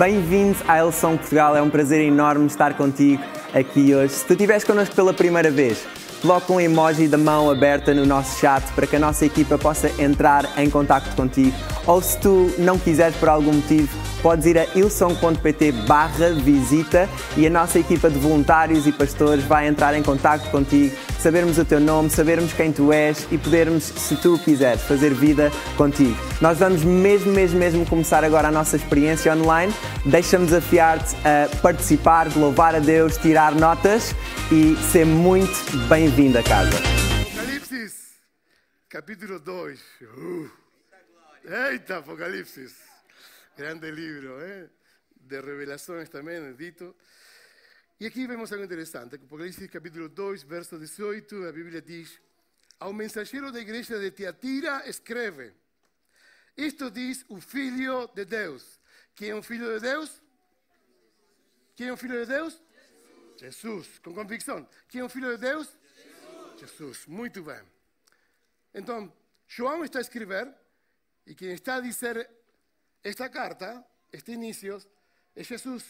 Bem-vindo à Elson Portugal, é um prazer enorme estar contigo aqui hoje. Se tu estiveres connosco pela primeira vez, coloca um emoji da mão aberta no nosso chat para que a nossa equipa possa entrar em contato contigo. Ou se tu não quiseres por algum motivo, podes ir a ilson.pt barra visita e a nossa equipa de voluntários e pastores vai entrar em contato contigo, sabermos o teu nome, sabermos quem tu és e podermos, se tu quiseres, fazer vida contigo. Nós vamos mesmo, mesmo, mesmo começar agora a nossa experiência online. Deixa-me desafiar-te a participar, louvar a Deus, tirar notas e ser muito bem-vindo a casa. Apocalipsis, capítulo 2. Uh. Eita, Apocalipsis. Grande libro, ¿eh? de revelações também, dito. E aqui vemos algo interessante. Apocalipse capítulo 2, verso 18, a Bíblia diz: Ao mensageiro da igreja de Tiatira escreve: Isto diz o Filho de Deus. Quem é um filho de Deus? Quem é um filho de Deus? Jesus. Com convicção. Quem é um filho de Deus? Jesus. Jesus. Muito bem. Então, João está a escrever e quem está a dizer esta carta, este início, é Jesus.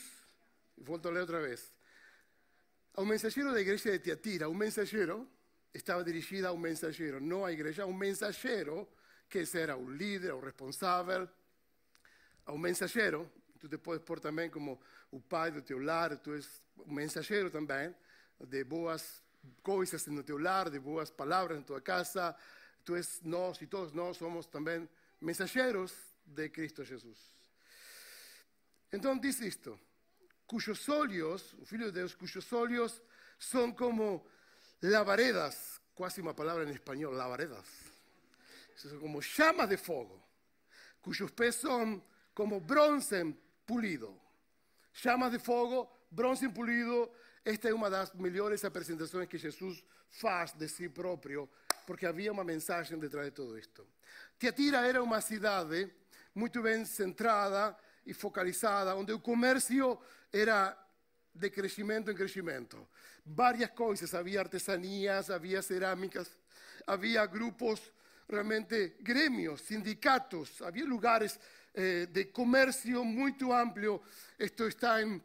Volto a ler outra vez. Ao mensageiro da igreja de Tiatira, um mensageiro estava dirigida a um mensageiro, não à igreja, a um mensageiro que era o líder, o responsável, a um mensageiro. Tu te podes pôr também como o pai do teu lar, tu és um mensageiro também de boas coisas no teu lar, de boas palavras na tua casa. Tu és nós e todos nós somos também mensageiros de Cristo Jesus. Então diz isto: cujos olhos, o Filho de Deus, cujos olhos são como lavaredas, quase uma palavra em espanhol, lavaredas. São como chamas de fogo, cujos pés são como bronce pulido. Chamas de fogo, bronze pulido. Esta é uma das melhores apresentações que Jesus faz de si próprio, porque havia uma mensagem detrás de todo isto. Tiatira era uma cidade muito bem centrada e focalizada, onde o comércio era de crescimento em crescimento. Várias coisas, havia artesanias, havia cerâmicas, havia grupos, realmente grêmios, sindicatos, havia lugares eh, de comércio muito amplo. Isto está em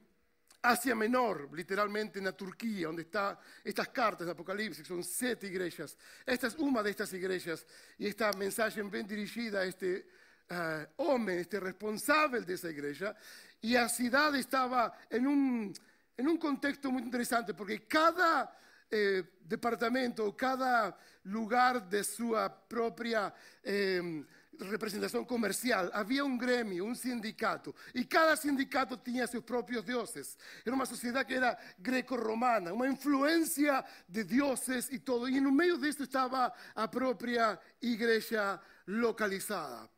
Ásia Menor, literalmente na Turquia, onde estão estas cartas do Apocalipse, que são sete igrejas. Esta é uma destas igrejas, e esta mensagem bem dirigida a este uh, homem, este responsável dessa igreja, e a cidade estava em um, em um contexto muito interessante, porque cada eh, departamento, cada lugar de sua própria eh, representação comercial, havia um grêmio, um sindicato, e cada sindicato tinha seus próprios deuses. Era uma sociedade que era greco-romana, uma influência de deuses e todo. E no meio disso estava a própria igreja localizada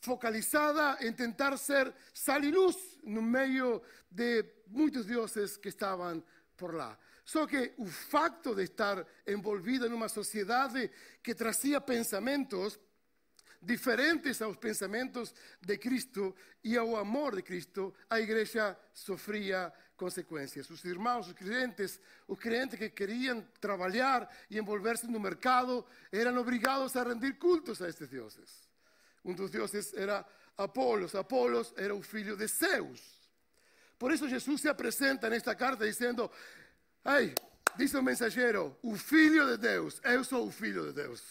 focalizada em tentar ser sal e luz no meio de muitos deuses que estavam por lá. Só que o facto de estar envolvida numa sociedade que trazia pensamentos diferentes aos pensamentos de Cristo e ao amor de Cristo, a igreja sofria consequências. Os irmãos, os crentes, os crentes que queriam trabalhar e envolver-se no mercado, eram obrigados a rendir cultos a estes deuses. Um dos deuses era Apolos. Apolos era o filho de Zeus. Por isso Jesus se apresenta nesta carta dizendo: Ei, diz o mensageiro, o filho de Deus, eu sou o filho de Deus.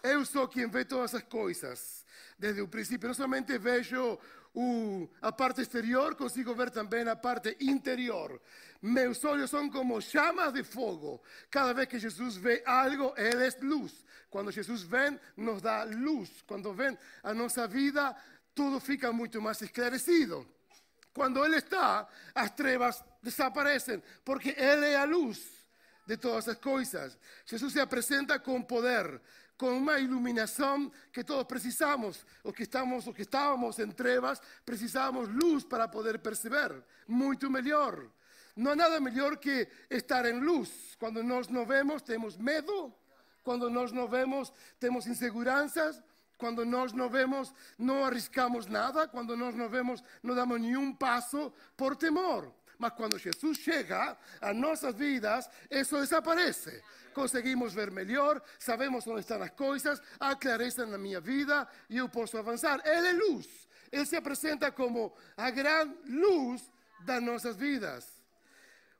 Eu sou quem vê todas as coisas desde o princípio. Não somente vejo o, a parte exterior, consigo ver também a parte interior. Meus olhos são como chamas de fogo. Cada vez que Jesus vê algo, Ele é luz. Quando Jesus vem, nos dá luz. Quando vem a nossa vida, tudo fica muito mais esclarecido. Quando Ele está, as trevas desaparecem, porque Ele é a luz de todas as coisas. Jesus se apresenta com poder, com uma iluminação que todos precisamos. Os que estamos, os que estávamos em trevas, precisamos luz para poder perceber. Muito melhor. Não há nada melhor que estar em luz. Quando nós não vemos, temos medo. Quando nós não vemos, temos inseguranças. Quando nós não vemos, não arriscamos nada. Quando nós não vemos, não damos nenhum passo por temor. Mas quando Jesus chega a nossas vidas, isso desaparece. Conseguimos ver melhor, sabemos onde estão as coisas, há clareza na minha vida e eu posso avançar. Ele é luz. Ele se apresenta como a grande luz das nossas vidas.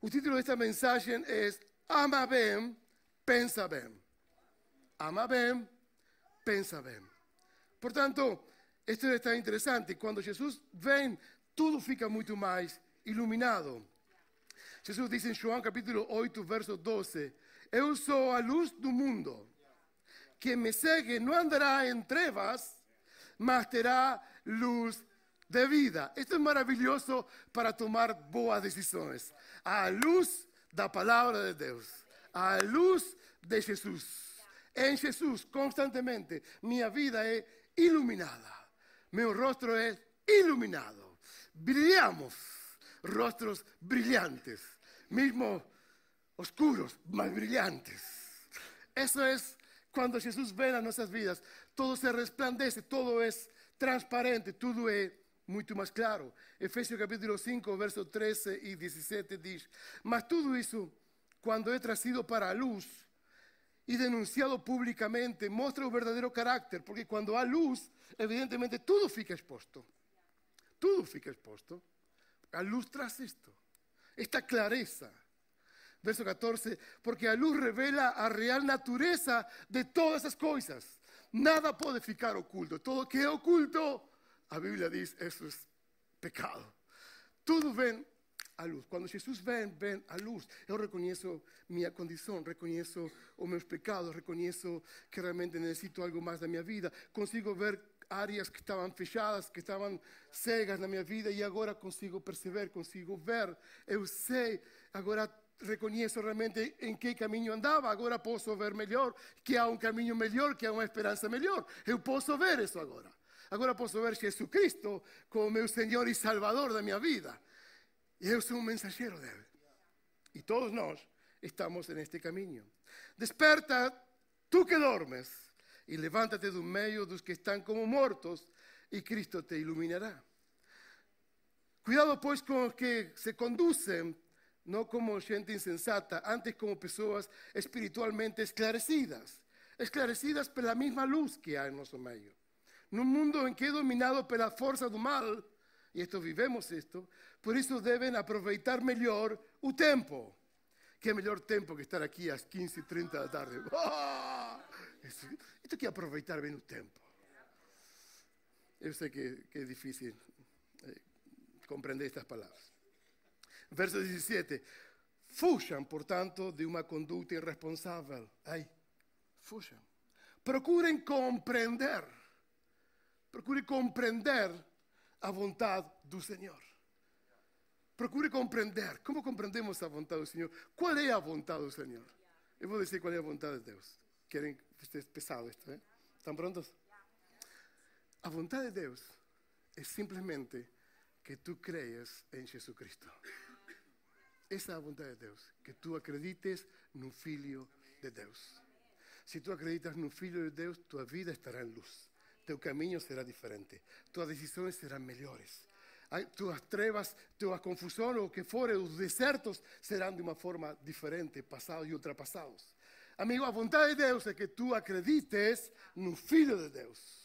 O título desta mensagem é Ama bem, pensa bem. Ama bem, pensa bem. Portanto, isto está interessante. Quando Jesus vem, tudo fica muito mais iluminado. Jesus diz em João capítulo 8, verso 12: Eu sou a luz do mundo. Quem me segue não andará em trevas, mas terá luz de vida. Esto es maravilloso para tomar boas decisões. A luz da palavra de Deus, a luz de Jesus. Em Jesus, constantemente, minha vida é iluminada. Meu rosto é iluminado. Brilhamos, rostros brilhantes, mesmo oscuros, mas brilhantes. Eso es cuando Jesús ve a nuestras vidas. Todo se resplandece, todo es transparente, tudo é muito mais claro. Efésios capítulo 5, verso 13 e 17 diz: Mas tudo isso, quando é trazido para luz e denunciado publicamente, mostra o verdadeiro caráter, porque quando há luz, evidentemente tudo fica exposto. Tudo fica exposto. A luz traz isto, esta clareza. Verso 14, porque a luz revela a real natureza de todas as coisas Nada pode ficar oculto. Todo que é oculto, a Bíblia diz, isso é pecado. Tudo vem à luz. Quando Jesus vem, vem à luz. Eu reconheço minha condição, reconheço os meus pecados, reconheço que realmente necessito algo mais da minha vida. Consigo ver áreas que estavam fechadas, que estavam cegas na minha vida e agora consigo perceber, consigo ver. Eu sei, agora reconheço realmente em que caminho andava, agora posso ver melhor que há um caminho melhor, que há uma esperança melhor. Eu posso ver isso agora. Agora posso ver Jesus Cristo como meu Senhor e Salvador da minha vida. E eu sou um mensageiro dele. E todos nós estamos neste caminho. Desperta, tu que dormes, e levántate do meio dos que estão como mortos, e Cristo te iluminará. Cuidado, pois, com os que se conduzem no como gente insensata, antes como pessoas espiritualmente esclarecidas, esclarecidas pela mesma luz que há em nosso meio. Num mundo em que é dominado pela força do mal, e esto vivemos isto, por isso devem aproveitar melhor o tempo. Que melhor tempo que estar aqui às 15h30 da tarde. Oh! Isto que aproveitar bem o tempo. Eu sei que, que é difícil eh, compreender estas palavras. Verso 17. Fujam, portanto, de uma conduta irresponsável. Ai, fujam. Procurem compreender. Procure compreender a vontade do Senhor. Procure compreender. Como compreendemos a vontade do Senhor? Qual é a vontade do Senhor? Eu vou dizer qual é a vontade de Deus. Querem que pesado isto, eh? Estão prontos? A vontade de Deus é simplesmente que tu creias em Jesus Cristo. Essa é a vontade de Deus, que tu acredites no Filho de Deus. Se tu acreditas no Filho de Deus, tua vida estará em luz. Teu caminho será diferente. Tuas decisões serão melhores. Tuas trevas, tua confusão ou o que for, os desertos serão de uma forma diferente, passados e ultrapassados. Amigo, a vontade de Deus é que tu acredites no Filho de Deus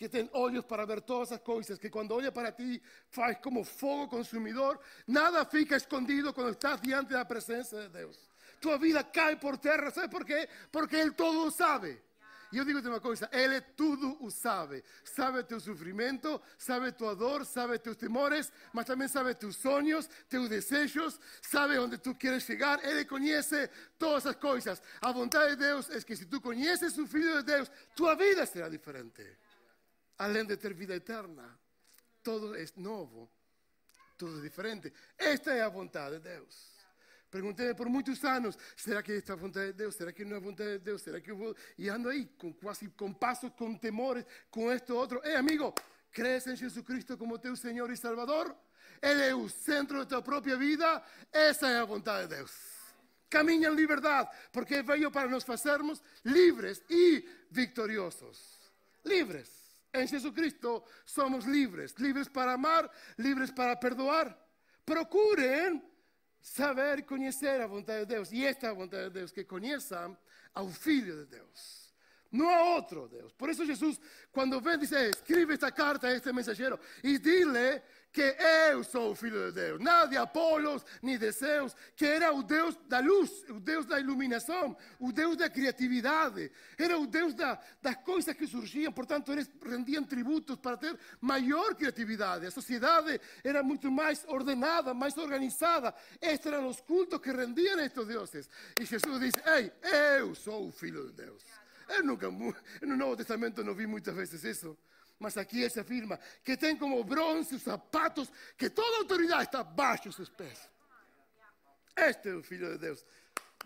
que tem olhos para ver todas as coisas, que quando olha para ti faz como fogo consumidor, nada fica escondido quando estás diante da presença de Deus. Tua vida cai por terra, sabe por quê? Porque Ele todo sabe. E eu digo-te uma coisa, Ele tudo o sabe. Sabe teu sofrimento, sabe tua dor, sabe teus temores, mas também sabe teus sonhos, teus desejos, sabe onde tu queres chegar. Ele conhece todas as coisas. A vontade de Deus é que se tu conheces o Filho de Deus, tua vida será diferente além de ter vida eterna. Todo é novo, tudo é diferente. Esta é a vontade de Deus. Perguntei por muitos anos: será que esta vontade de Deus? Será que é a vontade de Deus? Será que. E ando aí, com, quase com passos, com temores, com esto outro. Ei, amigo, crees em Jesus Cristo como teu Senhor e Salvador? Ele é o centro da tua própria vida. Essa é a vontade de Deus. Caminha em liberdade, porque veio para nos fazermos livres e vitoriosos. Livres. Em Jesus Cristo somos livres, livres para amar, livres para perdoar. Procurem saber e conhecer a vontade de Deus. E esta é vontade de Deus, que conheçam ao Filho de Deus. no a otro Dios. Por eso Jesús, cuando ven, dice, escribe esta carta a este mensajero y dile que eu sou filho de Deus. Nada de Apolos, ni de Zeus, que era o Deus da luz, o Deus da iluminação, o Deus da criatividade, era o Deus da, das coisas que surgiam, portanto, eles rendiam tributos para ter maior criatividade. A sociedade era muito mais ordenada, mais organizada. Estes eram os cultos que rendiam a estes deuses. E Jesus diz: Ei, eu sou o filho de Deus. Eu nunca, no Novo Testamento não vi muitas vezes isso. Mas aqui ele afirma que tem como bronze os sapatos, que toda autoridade está dos seus pés. Este é o Filho de Deus.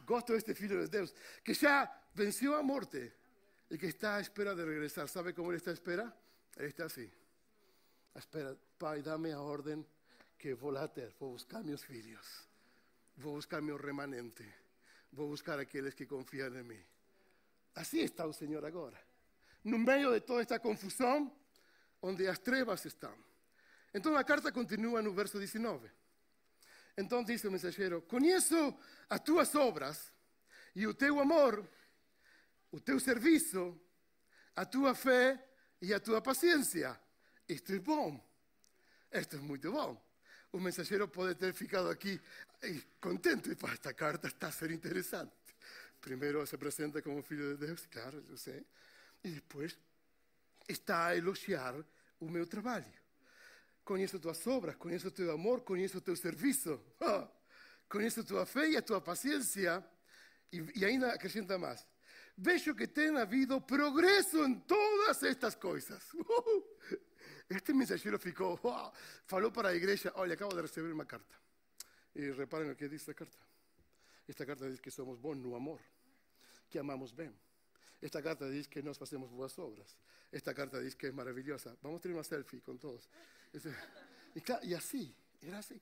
Gosto deste Filho de Deus, que já venceu a morte e que está à espera de regressar. Sabe como ele está à espera? Ele está assim. À espera, Pai, dá-me a ordem que vou lá ter. Vou buscar meus filhos. Vou buscar meu remanente. Vou buscar aqueles que confiam em mim. Assim está o Senhor agora. No meio de toda esta confusão, onde as trevas estão. Então a carta continua no verso 19. Então diz o mensageiro: Conheço as tuas obras e o teu amor, o teu serviço, a tua fé e a tua paciência. Isto é bom. Isto é muito bom. O mensageiro pode ter ficado aqui contente. Esta carta está a ser interessante. Primeiro se apresenta como filho de Deus, claro, eu sei. E depois está a elogiar o meu trabalho. Conheço a tua obras, conheço o teu amor, conheço o teu serviço, oh, conheço a tua fé e a tua paciência. E, e ainda acrescenta mais. Vejo que tem havido progresso em todas estas coisas. Este mensageiro ficou, falou para a igreja: Olha, acabo de receber uma carta. E reparem o que diz a carta. Esta carta diz que somos bons no amor, que amamos bem. Esta carta dice que nos hacemos buenas obras. Esta carta dice que es maravillosa. Vamos a tener una selfie con todos. Y, así, era así.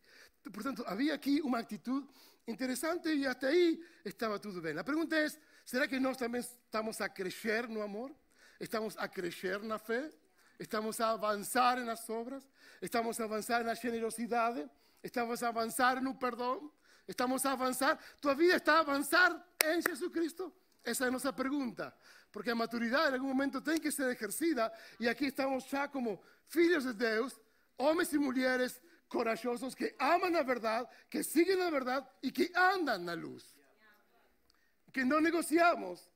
Por tanto, había aquí una actitud interesante y hasta ahí estaba todo bien. La pregunta es, ¿será que nosotros también estamos a crecer no amor? ¿Estamos a crecer en la fe? ¿Estamos a avanzar en las obras? ¿Estamos a avanzar en la generosidad? ¿Estamos a avanzar en un perdón? ¿Estamos a avanzar? ¿Tu vida está a avanzar en Jesucristo? Esa es nuestra pregunta, porque la maturidad en algún momento tiene que ser ejercida y aquí estamos ya como hijos de Dios, hombres y mujeres corajosos que aman la verdad, que siguen la verdad y que andan la luz. Que no negociamos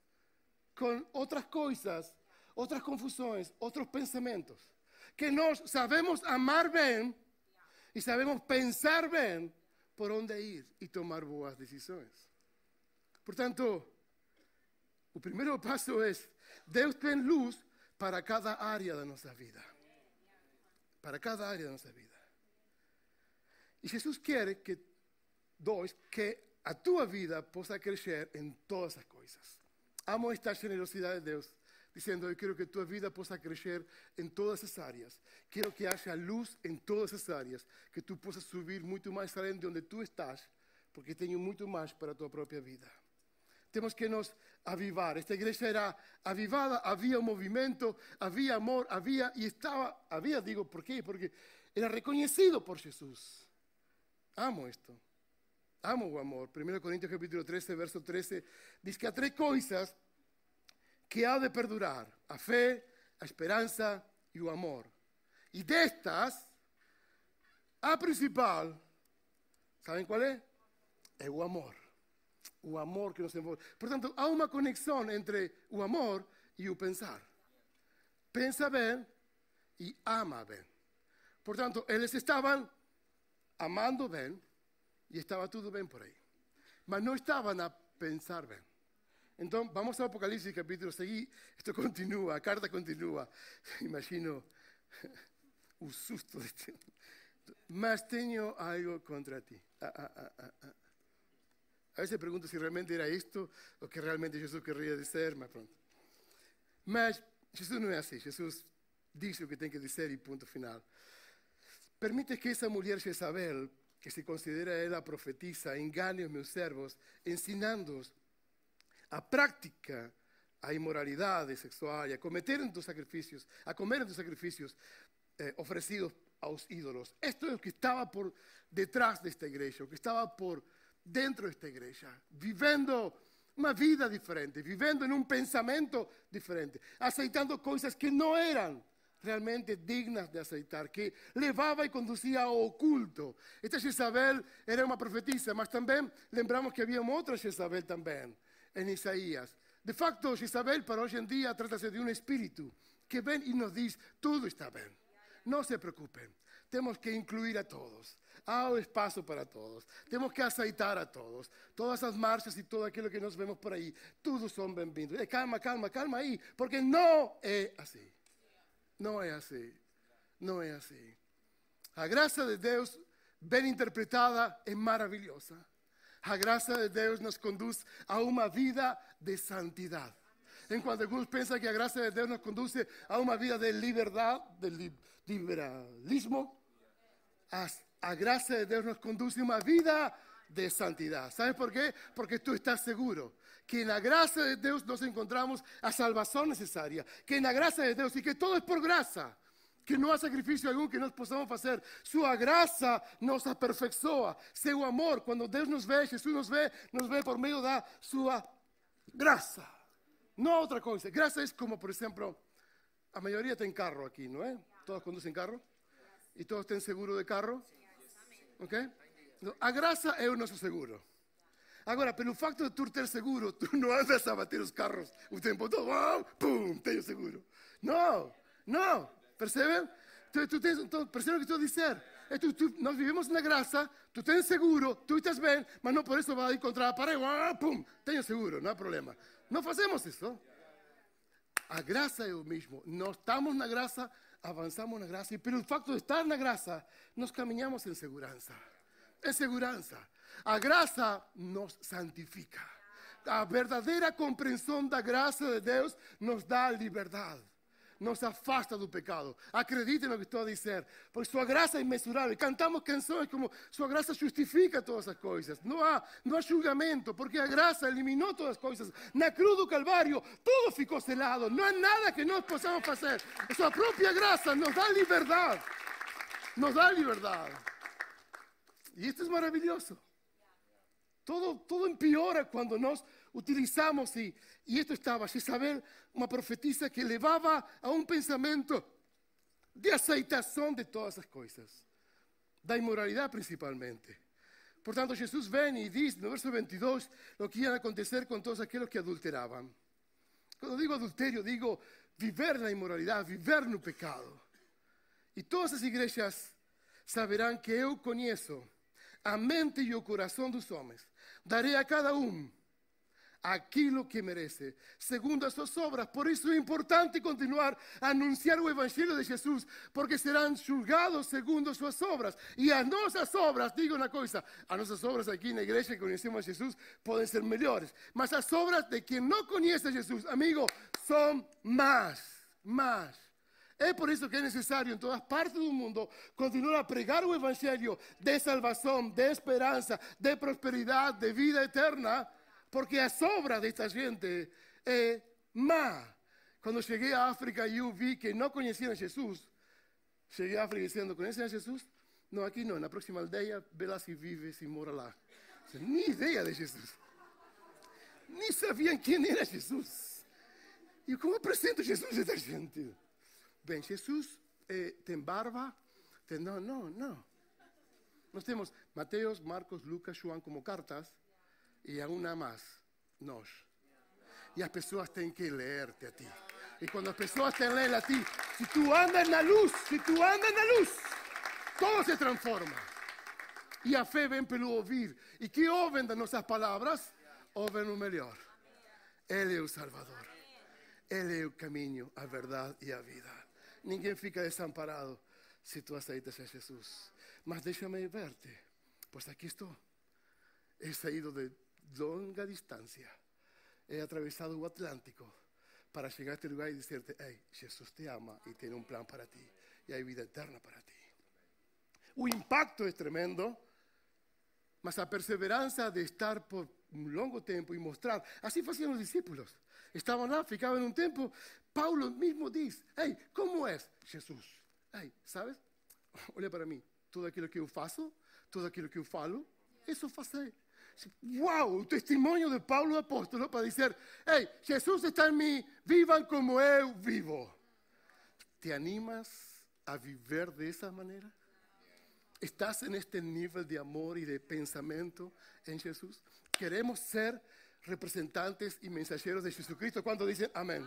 con otras cosas, otras confusiones, otros pensamientos. Que nos sabemos amar bien y sabemos pensar bien por dónde ir y tomar buenas decisiones. Por tanto, el primer paso es, Dios tiene luz para cada área de nuestra vida. Para cada área de nuestra vida. Y Jesús quiere que, dos, que a tu vida pueda crecer en todas esas cosas. Amo esta generosidad de Dios, diciendo, yo quiero que tu vida pueda crecer en todas esas áreas. Quiero que haya luz en todas esas áreas, que tú puedas subir mucho más além de donde tú estás, porque tengo mucho más para tu propia vida. Tenemos que nos avivar. Esta iglesia era avivada, había un movimiento, había amor, había, y estaba, había, digo, ¿por qué? Porque era reconocido por Jesús. Amo esto. Amo o amor. 1 Corintios capítulo 13, verso 13, dice que hay tres cosas que ha de perdurar. A fe, a esperanza y el amor. Y de estas, a principal, ¿saben cuál es? Es el amor o amor que nos envolve. Portanto, há uma conexão entre o amor e o pensar. Pensa bem e ama bem. Portanto, eles estavam amando bem e estava tudo bem por aí. Mas não estavam a pensar bem. Então, vamos ao Apocalipse capítulo seguinte. Isto continua, a carta continua. Imagino o susto ti. Mas tenho algo contra ti. Ah, ah, ah, ah. ah. A veces pregunto si realmente era esto o que realmente Jesús querría decir, más pronto. Mas Jesús no es así. Jesús dice lo que tiene que decir y punto final. Permite que esa mujer Jezabel, que se considera ella profetiza, engane a mis servos, ensinándolos a práctica a inmoralidad sexual y a cometer en tus sacrificios, a comer en tus sacrificios eh, ofrecidos a los ídolos. Esto es lo que estaba por detrás de esta iglesia, lo que estaba por dentro de esta iglesia, viviendo una vida diferente, vivendo in un pensamento differente, aceitando coisas que não eram realmente dignas de aceitar, que levava e conduzia ao oculto. Esta Jezabel era uma profetisa, mas também lembramos que havia uma outra Jezabel também, em Isaías. De facto, Jezabel para hoje em dia trata-se de um espírito que vem e nos diz: tudo está bem, não se preocupem, temos que incluir a todos. Há espaço para todos. Temos que aceitar a todos. Todas as marchas e todo aquilo que nós vemos por aí, todos são bem-vindos. Calma, calma, calma aí, porque não é assim. Não é assim. Não é assim. A graça de Deus, bem interpretada, é maravilhosa. A graça de Deus nos conduz a uma vida de santidade. Enquanto alguns pensam que a graça de Deus nos conduz a uma vida de liberdade, de liberalismo, a graça de Deus nos conduz a uma vida de santidade. ¿Sabes por quê? Porque tu estás seguro que na graça de Deus nós encontramos a salvação necessária, que na graça de Deus e que todo é por graça, que não há sacrifício algum que nós possamos fazer. Sua graça nos aperfeiçoa, seu amor, quando Deus nos vê, Jesus nos vê, nos vê por meio da sua graça. Não há outra coisa. Graça é como, por exemplo, a maioria tem carro aqui, não é? Todos conduzem carro? E todos têm seguro de carro? Ok? A graça é o nosso seguro. Agora, pelo facto de tu ter seguro, tu não andas a bater os carros o tempo todo. Oh, pum, tenho seguro. Não, não. Percebem? Tu, tu tens, tu, percebem que estou a dizer? É tu, tu, nós vivemos na graça, tu tens seguro, tu estás bem, mas não por isso vai encontrar a parede. Oh, pum, tenho seguro, não há problema. Não fazemos isso. A graça é o mesmo. Nós estamos na graça, avançamos na graça, e pelo facto de estar na graça, nós caminhamos em segurança. Em segurança. A graça nos santifica. A verdadeira compreensão da graça de Deus nos dá liberdade. Nos afasta do pecado. Acreditem no que estou a dizer. Porque sua graça é imensurável. Cantamos canções como Sua graça justifica todas as coisas. Não há, não há julgamento, porque a graça eliminou todas as coisas. Na cruz do Calvário, tudo ficou selado. Não há nada que nós possamos fazer. A sua própria graça nos dá liberdade. Nos dá liberdade. E isto é maravilhoso. Todo, todo empeora quando nós utilizamos, e, e isto estava, Isabel, uma profetisa que levava a um pensamento de aceitação de todas as coisas, da imoralidade principalmente. Portanto, Jesus vem e diz no verso 22 o que ia acontecer com todos aqueles que adulteravam. Quando digo adultério, digo viver na imoralidade, viver no pecado. E todas as igrejas saberão que eu conheço a mente e o coração dos homens. Darei a cada um aquilo que merece, segundo as suas obras. Por isso é importante continuar a anunciar o Evangelho de Jesus, porque serão julgados segundo as suas obras. E as nossas obras, digo uma coisa, as nossas obras aqui na igreja que conhecemos a Jesus podem ser melhores, mas as obras de quem não conhece a Jesus, amigo, são más, más. É por isso que é necessário em todas partes do mundo continuar a pregar o evangelho de salvação, de esperança, de prosperidade, de vida eterna, porque a sobra desta gente é má. Quando cheguei à África e eu vi que não conheciam Jesus, cheguei à África dizendo: Conhecem a Jesus? Não, aqui não, na próxima aldeia, vê lá se vive, se mora lá. Nem ideia de Jesus. Nem sabiam quem era Jesus. E como apresento Jesus a esta gente? Bem, Jesus eh, tem barba? Tem, não, não, não. Nós temos Mateus, Marcos, Lucas, João como cartas e a uma mais, nós. E as pessoas têm que ler-te a ti. E quando as pessoas te leem a ti, se tu andas na luz, se tu andas na luz, todo se transforma. E a fé vem pelo ouvir. E que ouvem das nossas palavras? Ouvem o melhor. Ele é o Salvador. Ele é o caminho, a verdade e a vida. Ninguém fica desamparado se tu aceitas a Jesus. Mas deixa-me verte, pois aqui estou. He saído de longa distância. He atravessado o Atlântico para chegar a este lugar e dizer-te: Ei, Jesus te ama e tem um plano para ti. E há vida eterna para ti. O impacto é tremendo, mas a perseverança de estar por um longo tempo e mostrar. Assim faziam os discípulos. Estavam lá, ficavam um tempo. Paulo mesmo diz: Ei, como é Jesus? Ei, sabes? Olha para mim. Tudo aquilo que eu faço, tudo aquilo que eu falo, isso faço. Wow, o testemunho de Paulo apóstolo para dizer, hey, Jesus está em mim, vivam como eu vivo. ¿Te animas a viver de esa manera? ¿Estás en este nivel de amor y de pensamiento en Jesús? Queremos ser representantes y mensajeros de Jesucristo cuando dicen amén.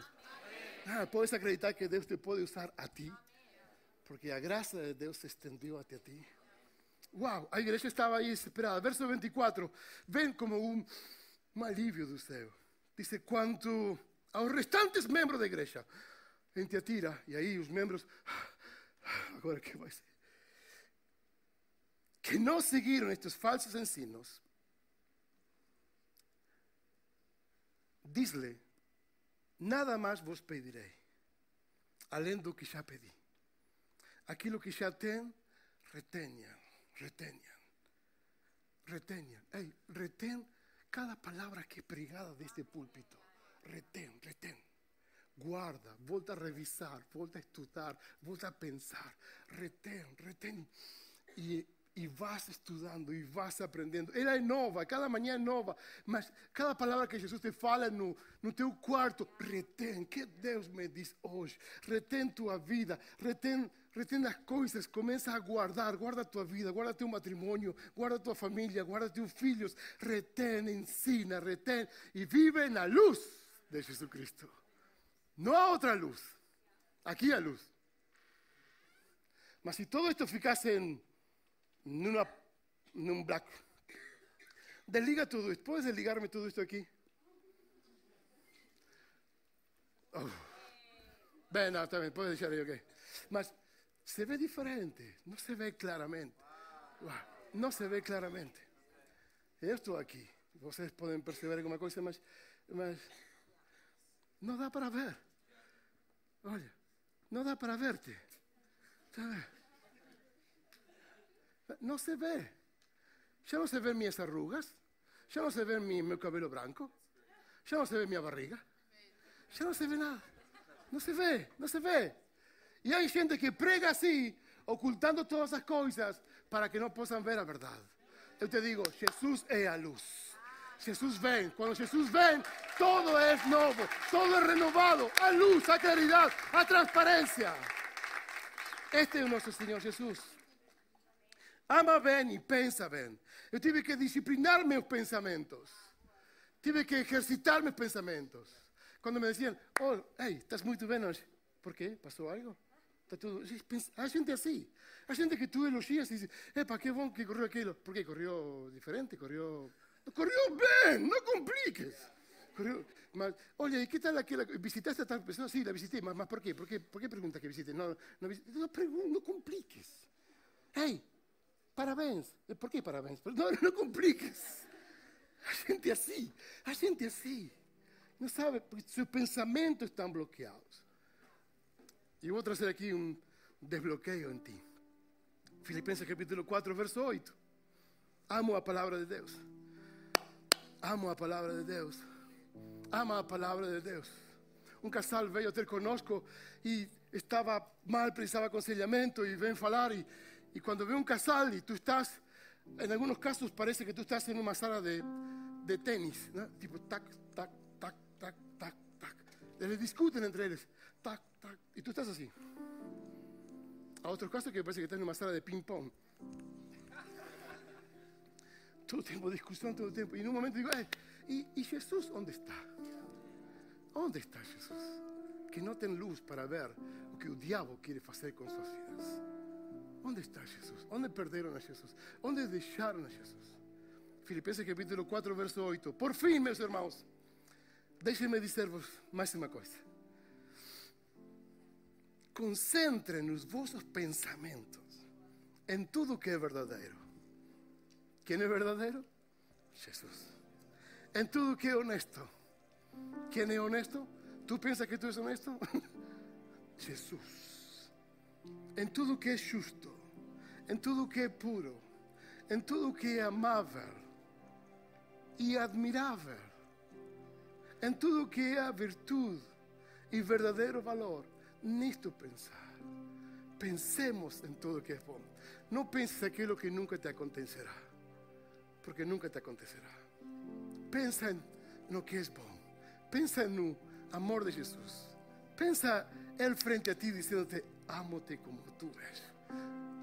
Ah, puedes acreditar que Dios te puede usar a ti, porque la gracia de Dios se extendió hacia ti. Wow, la iglesia estaba ahí desesperada. Verso 24, ven como un, un alivio do céu. Dice, quanto aos restantes membros da igreja, em Tiatira, e aí os membros, agora que vai ser? Que não seguiram estes falsos ensinos, diz-lhe, nada mais vos pedirei, além do que já pedi. Aquilo que já tem, retenha, retenha, retenha. Ei, retén cada palavra que é pregada deste púlpito. Retén, retén. Guarda, volta a revisar, volta a estudar, volta a pensar. Retén, retén. E e vas estudando e vas aprendendo. Ela é nova, cada manhã é nova, mas cada palavra que Jesus te fala no, no teu quarto, retém. que Deus me diz hoje? Retém tua vida, retém, retém as coisas, começa a guardar, guarda tua vida, guarda teu matrimônio, guarda tua família, guarda teus filhos, retém, ensina, retém e vive na luz de Jesus Cristo. Não há outra luz, aqui há luz. Mas se todo isto ficasse em numa, num black. Desliga tudo isto. Podes desligar-me tudo isto aqui? Oh. Bem, não, também, pode deixar aí, ok. Mas se vê diferente, não se vê claramente. Não se vê claramente. Eu estou aqui. Vocês podem perceber alguma coisa, mas, mas não dá para ver. Olha, não dá para ver-te. Está no se ve. Ya no se ven mis arrugas. Ya no se ve mi, mi cabello blanco. Ya no se ve mi barriga. Ya no se ve nada. No se ve, no se ve. Y hay gente que prega así, ocultando todas esas cosas para que no puedan ver la verdad. Yo te digo, Jesús es a luz. Jesús ven. Cuando Jesús ven, todo es nuevo, todo es renovado, a luz, a claridad, a transparencia. Este es nuestro Señor Jesús. Ama bem e pensa bem. Eu tive que disciplinar meus pensamentos. Tive que exercitar meus pensamentos. Quando me diziam, oh, ei, estás muito bem hoje. Por quê? Passou algo? A gente é assim. A gente que tu elogias e diz, epa, que bom que correu aquilo. Porque correu diferente, correu... Correu bem, não compliques. Correu... Mas, olha, e que tal aquela... Visitaste a tal pessoa? Sim, la visitei. Mas, mas por quê? Por quê, por qué pergunta que visite? Não, não, não, não compliques. Ei, Parabéns. Por que parabéns? Não, não compliques. A gente é assim. A gente assim. Não sabe, porque seus pensamentos estão bloqueados. E eu vou trazer aqui um desbloqueio em ti. Filipenses capítulo 4, verso 8. Amo a palavra de Deus. Amo a palavra de Deus. Ama a palavra de Deus. Um casal veio ter conosco e estava mal, precisava aconselhamento e vem falar e y cuando ve un casal y tú estás, en algunos casos parece que tú estás en una sala de, de tenis, ¿no? tipo tac, tac, tac, tac, tac, tac. Le discuten entre ellos, tac, tac, y tú estás así. A otros casos que parece que estás en una sala de ping-pong. Todo el tiempo, discusión todo el tiempo. Y en un momento digo, ¿y, ¿y Jesús dónde está? ¿Dónde está Jesús? Que no ten luz para ver lo que el diablo quiere hacer con sus vidas. Onde está Jesus? Onde perderam a Jesus? Onde deixaram a Jesus? Filipenses capítulo 4, verso 8. Por fim, meus irmãos, deixem-me dizer-vos mais. Concentrem os vossos pensamentos em tudo que é verdadeiro. Quem é verdadeiro? Jesus. Em tudo que é honesto. Quem é honesto? Tu pensas que tu és honesto? Jesus em tudo que é justo, em tudo que é puro, em tudo que é amável e admirável, em tudo que é virtude e verdadeiro valor, nisto pensar. Pensemos em tudo que é bom. Não penses aquilo que nunca te acontecerá. porque nunca te acontecerá. Pensa en lo que es bom. Pensa en el amor de Jesús. Pensa Él frente a ti diciéndote, amote como tú eres.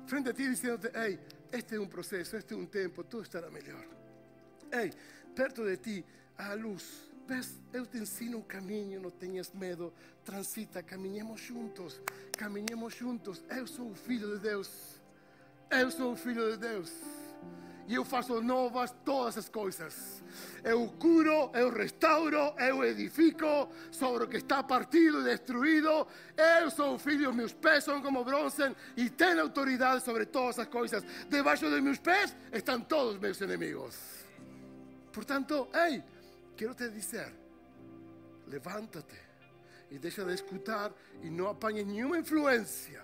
Frente a ti diciéndote, hey, este es un proceso, este es un tiempo, todo estará mejor. Hey, perto de ti, a luz. Ves, eu te ensino un camino, no tenhas medo, transita, caminhemos juntos, caminhemos juntos. Eu sou o Filho de Deus, eu sou o Filho de Deus. E eu faço novas todas as coisas. Eu curo, eu restauro, eu edifico sobre o que está partido e destruído. Eu sou o filho, meus pés são como bronze e tenho autoridade sobre todas as coisas. Debaixo de meus pés estão todos meus inimigos. Portanto, ei, quero te dizer: levántate e deixa de escutar e não apanhe nenhuma influência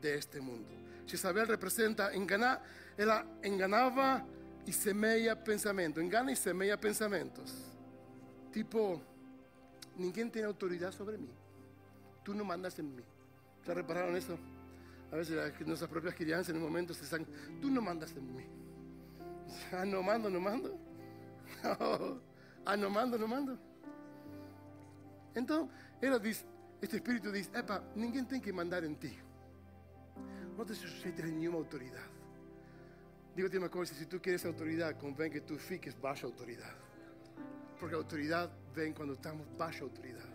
deste mundo. Jezabel representa enganar, ela enganava y semeia pensamientos. Engana y semeia pensamientos. Tipo, ninguém tiene autoridad sobre mí. Tú no mandas en mí. ¿Se repararon eso? A veces nuestras propias crianças en un momento se están, tú no mandas en mí. Ah, no mando, no mando. ah, no mando, no mando. Entonces, este espíritu dice, epa, ninguém tiene que mandar en ti. No te sujetes a ninguna autoridad. Digo-te uma coisa: se tu queres autoridade, que tu fiques baixa autoridade. Porque a autoridade vem quando estamos baixa autoridade.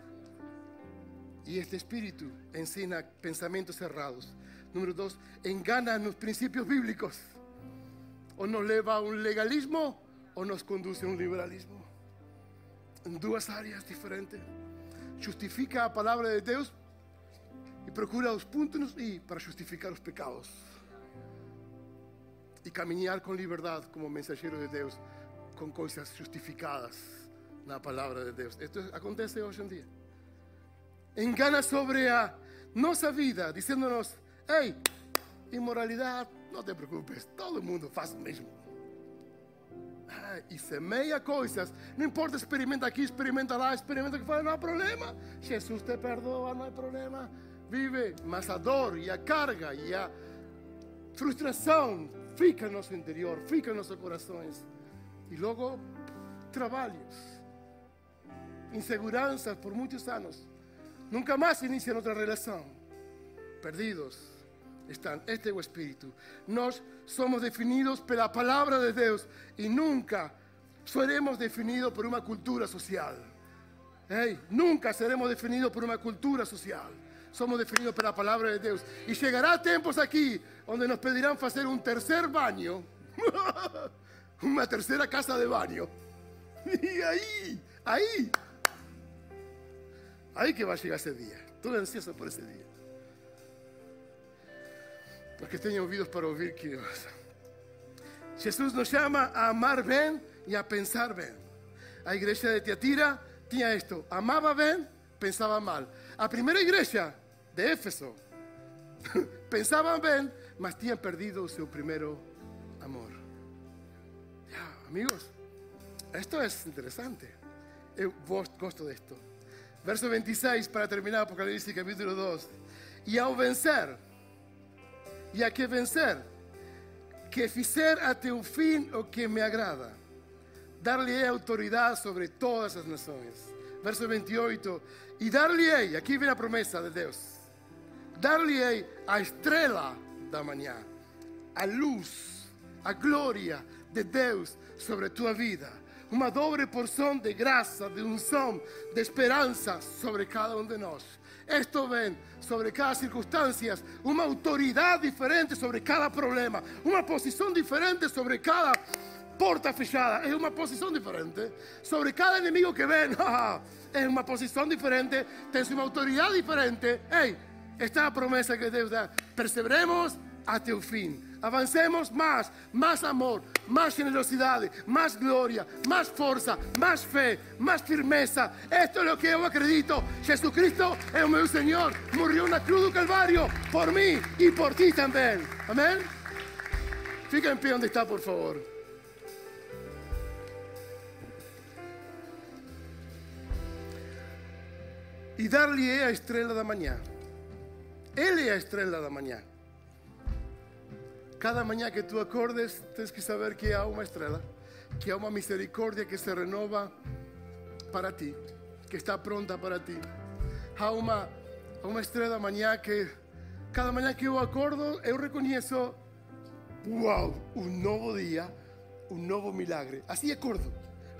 E este espírito ensina pensamentos errados. Número dois, engana nos princípios bíblicos. Ou nos leva a um legalismo ou nos conduz a um liberalismo. Em duas áreas diferentes. Justifica a palavra de Deus e procura os pontos e para justificar os pecados y caminar con libertad como mensajero de Dios, con cosas justificadas en la palabra de Dios. Esto acontece hoy en día. Engana sobre a nuestra vida, diciéndonos, hey, inmoralidad, no te preocupes, todo el mundo hace lo mismo. Y semeia cosas, no importa, experimenta aquí, experimenta lá, experimenta que fala, no hay problema. Jesús te perdona, no hay problema. Vive, mas a dor y a carga y a frustración fica en nuestro interior, fica en nuestros corazones. Y luego, trabajos, inseguranzas por muchos años. Nunca más inician otra relación. Perdidos están. Este es el espíritu. Nos somos definidos por la palabra de Dios y nunca seremos definidos por una cultura social. nunca seremos definidos por una cultura social somos definidos por la palabra de Dios. Y llegará tiempos aquí donde nos pedirán hacer un tercer baño, una tercera casa de baño. Y ahí, ahí, ahí que va a llegar ese día. Estoy ansioso por ese día. Porque tengo oídos para oír que Jesús nos llama a amar bien y a pensar bien. La iglesia de Tiatira tenía esto, amaba bien, pensaba mal. A primera iglesia de Éfeso pensaban bien, mas habían perdido su primer amor. Ya, amigos, esto es interesante. Yo gosto de esto. Verso 26 para terminar Apocalipsis capítulo 2. Y al vencer, y a que vencer, que fizer até o fin o que me agrada, darle autoridad sobre todas las naciones. Verso 28, y darle, aquí viene la promesa de Dios dar-lhe a estrela da manhã, a luz, a glória de Deus sobre tua vida. Uma dobre porção de graça, de unção, de esperança sobre cada um de nós. Esto vem sobre cada circunstância, uma autoridade diferente sobre cada problema, uma posição diferente sobre cada porta fechada, é uma posição diferente. Sobre cada inimigo que vem, é uma posição diferente, tem uma autoridade diferente. Ei, Esta promesa que Dios da. Perseveremos hasta el fin. Avancemos más, más amor, más generosidad, más gloria, más fuerza, más fe, más firmeza. Esto es lo que yo acredito. Jesucristo es mi Señor. Murió en la cruz del Calvario por mí y por ti también. Amén. Fica en pie donde está, por favor. Y darle a estrella de mañana. Él es la estrella de mañana. Cada mañana que tú acordes, tienes que saber que hay una estrella, que hay una misericordia que se renova para ti, que está pronta para ti. Hay una, una estrella mañana que, cada mañana que yo acordo, yo reconozco, wow, un nuevo día, un nuevo milagre. Así acordo.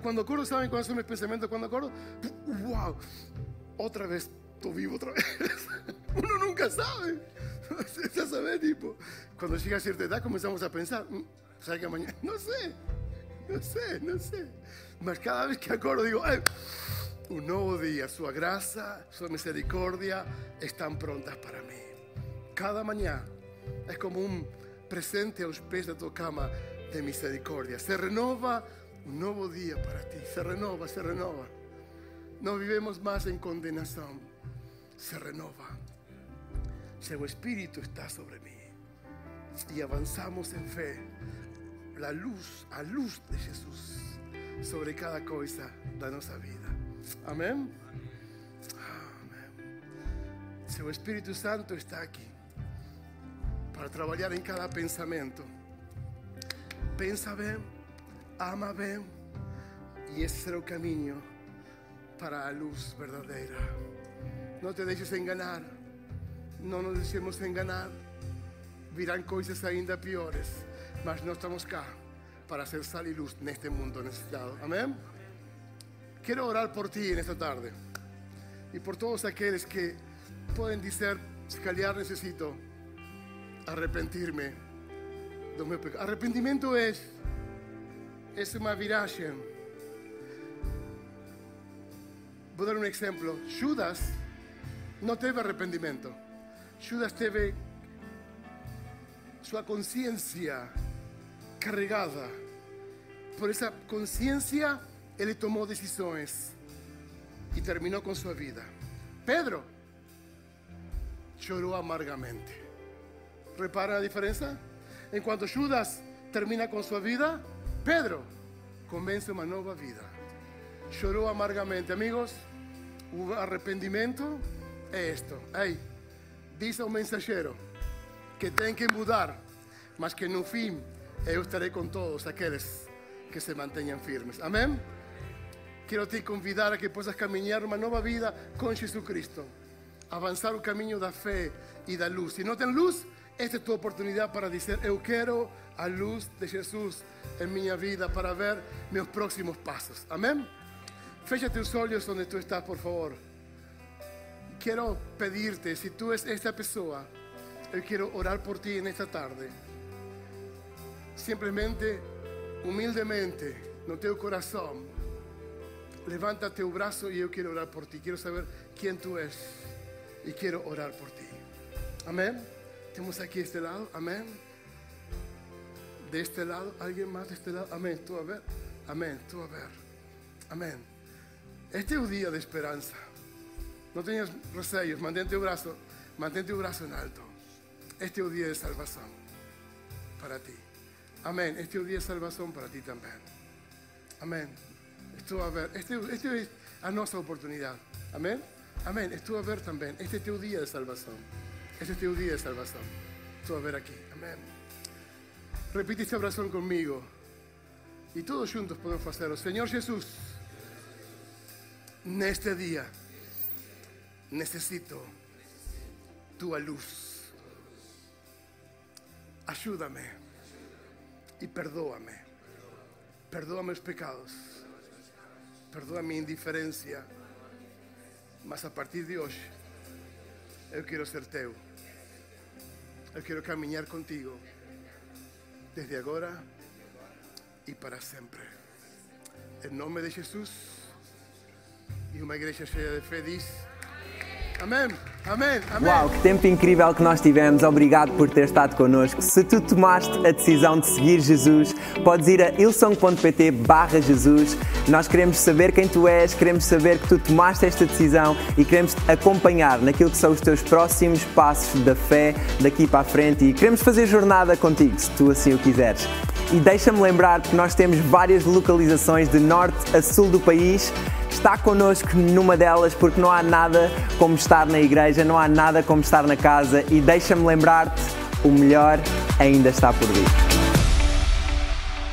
Cuando acordo, ¿saben cuáles son mis pensamientos? Cuando acordo, wow, otra vez, tú vivo otra vez. Uno nunca sabe. Ya sabes, tipo, cuando llega a cierta edad comenzamos a pensar, "Mm, ¿sabes que mañana? No sé, no sé, no sé. Mas cada vez que acordo digo, "Ay, un nuevo día, su gracia, su misericordia están prontas para mí. Cada mañana es como un presente a los pies de tu cama de misericordia. Se renova un nuevo día para ti, se renova, se renova. No vivimos más en condenación, se renova. Su espíritu está sobre mí y avanzamos en fe. La luz, a luz de Jesús sobre cada cosa de nuestra vida. Amén. Amén. Su Espíritu Santo está aquí para trabajar en cada pensamiento. Pensa bem, ama bem, y ese será el camino para la luz verdadera. No te dejes enganar, no nos dejemos enganar. Virán cosas ainda piores, mas no estamos acá para hacer sal y luz en este mundo necesitado. Amén. Quiero orar por ti en esta tarde y por todos aquellos que pueden decir, escalear necesito arrepentirme. Arrepentimiento es, es una viraje. Voy a dar un ejemplo. Judas no teve arrepentimiento. Judas teve su conciencia cargada. Por esa conciencia, él tomó decisiones y terminó con su vida. Pedro lloró amargamente. ¿Repara la diferencia? En cuanto Judas termina con su vida, Pedro comienza una nueva vida. Lloró amargamente. Amigos, un arrepentimiento es esto. Hey, dice un mensajero que tienen que mudar, mas que no fin yo estaré con todos aquellos que se mantengan firmes. Amén. Quiero te convidar a que puedas caminar una nueva vida con Jesucristo. Avanzar el camino da fe y da luz. Si no tienes luz, esta es tu oportunidad para decir, eu quero a luz de Jesús en mi vida para ver mis próximos pasos. Amén. Fecha tus ojos donde tú estás, por favor. Quiero pedirte, si tú eres esta persona, yo quiero orar por ti en esta tarde. Simplemente, humildemente, no teu corazón, levanta tu brazo y yo quiero orar por ti. Quiero saber quién tú eres y quiero orar por ti. Amén. Tenemos aquí este lado. Amén. De este lado, alguien más de este lado. Amén. Tú a ver. Amén. Tú a ver. Amén. Este es un día de esperanza. No tengas recelos. Mantén tu brazo. Mantén tu brazo en alto. Este es un día de salvación para ti. Amén. Este es un día de salvación para ti también. Amén. Estuvo a ver. Este, este es a nuestra oportunidad. Amén. Amén. Estuvo a ver también. Este es tu día de salvación. Este es tu día de salvación. Estuvo a ver aquí. Amén. Repite esta oración conmigo. Y todos juntos podemos hacerlo. Señor Jesús, en este día necesito tu luz. Ayúdame y perdóame. Perdóame los pecados. Perdóa mi indiferencia. Mas a partir de hoy, yo quiero ser teu. Yo quiero caminar contigo. Desde ahora y para siempre. En nombre de Jesús. Y una iglesia cheia de fe dice. Amém, amém, amém. Uau, que tempo incrível que nós tivemos. Obrigado por ter estado connosco. Se tu tomaste a decisão de seguir Jesus, podes ir a ilsong.pt barra Jesus. Nós queremos saber quem tu és, queremos saber que tu tomaste esta decisão e queremos acompanhar naquilo que são os teus próximos passos da fé daqui para a frente e queremos fazer jornada contigo, se tu assim o quiseres. E deixa-me lembrar que nós temos várias localizações de norte a sul do país. Está connosco numa delas porque não há nada como estar na igreja, não há nada como estar na casa. E deixa-me lembrar-te, o melhor ainda está por vir.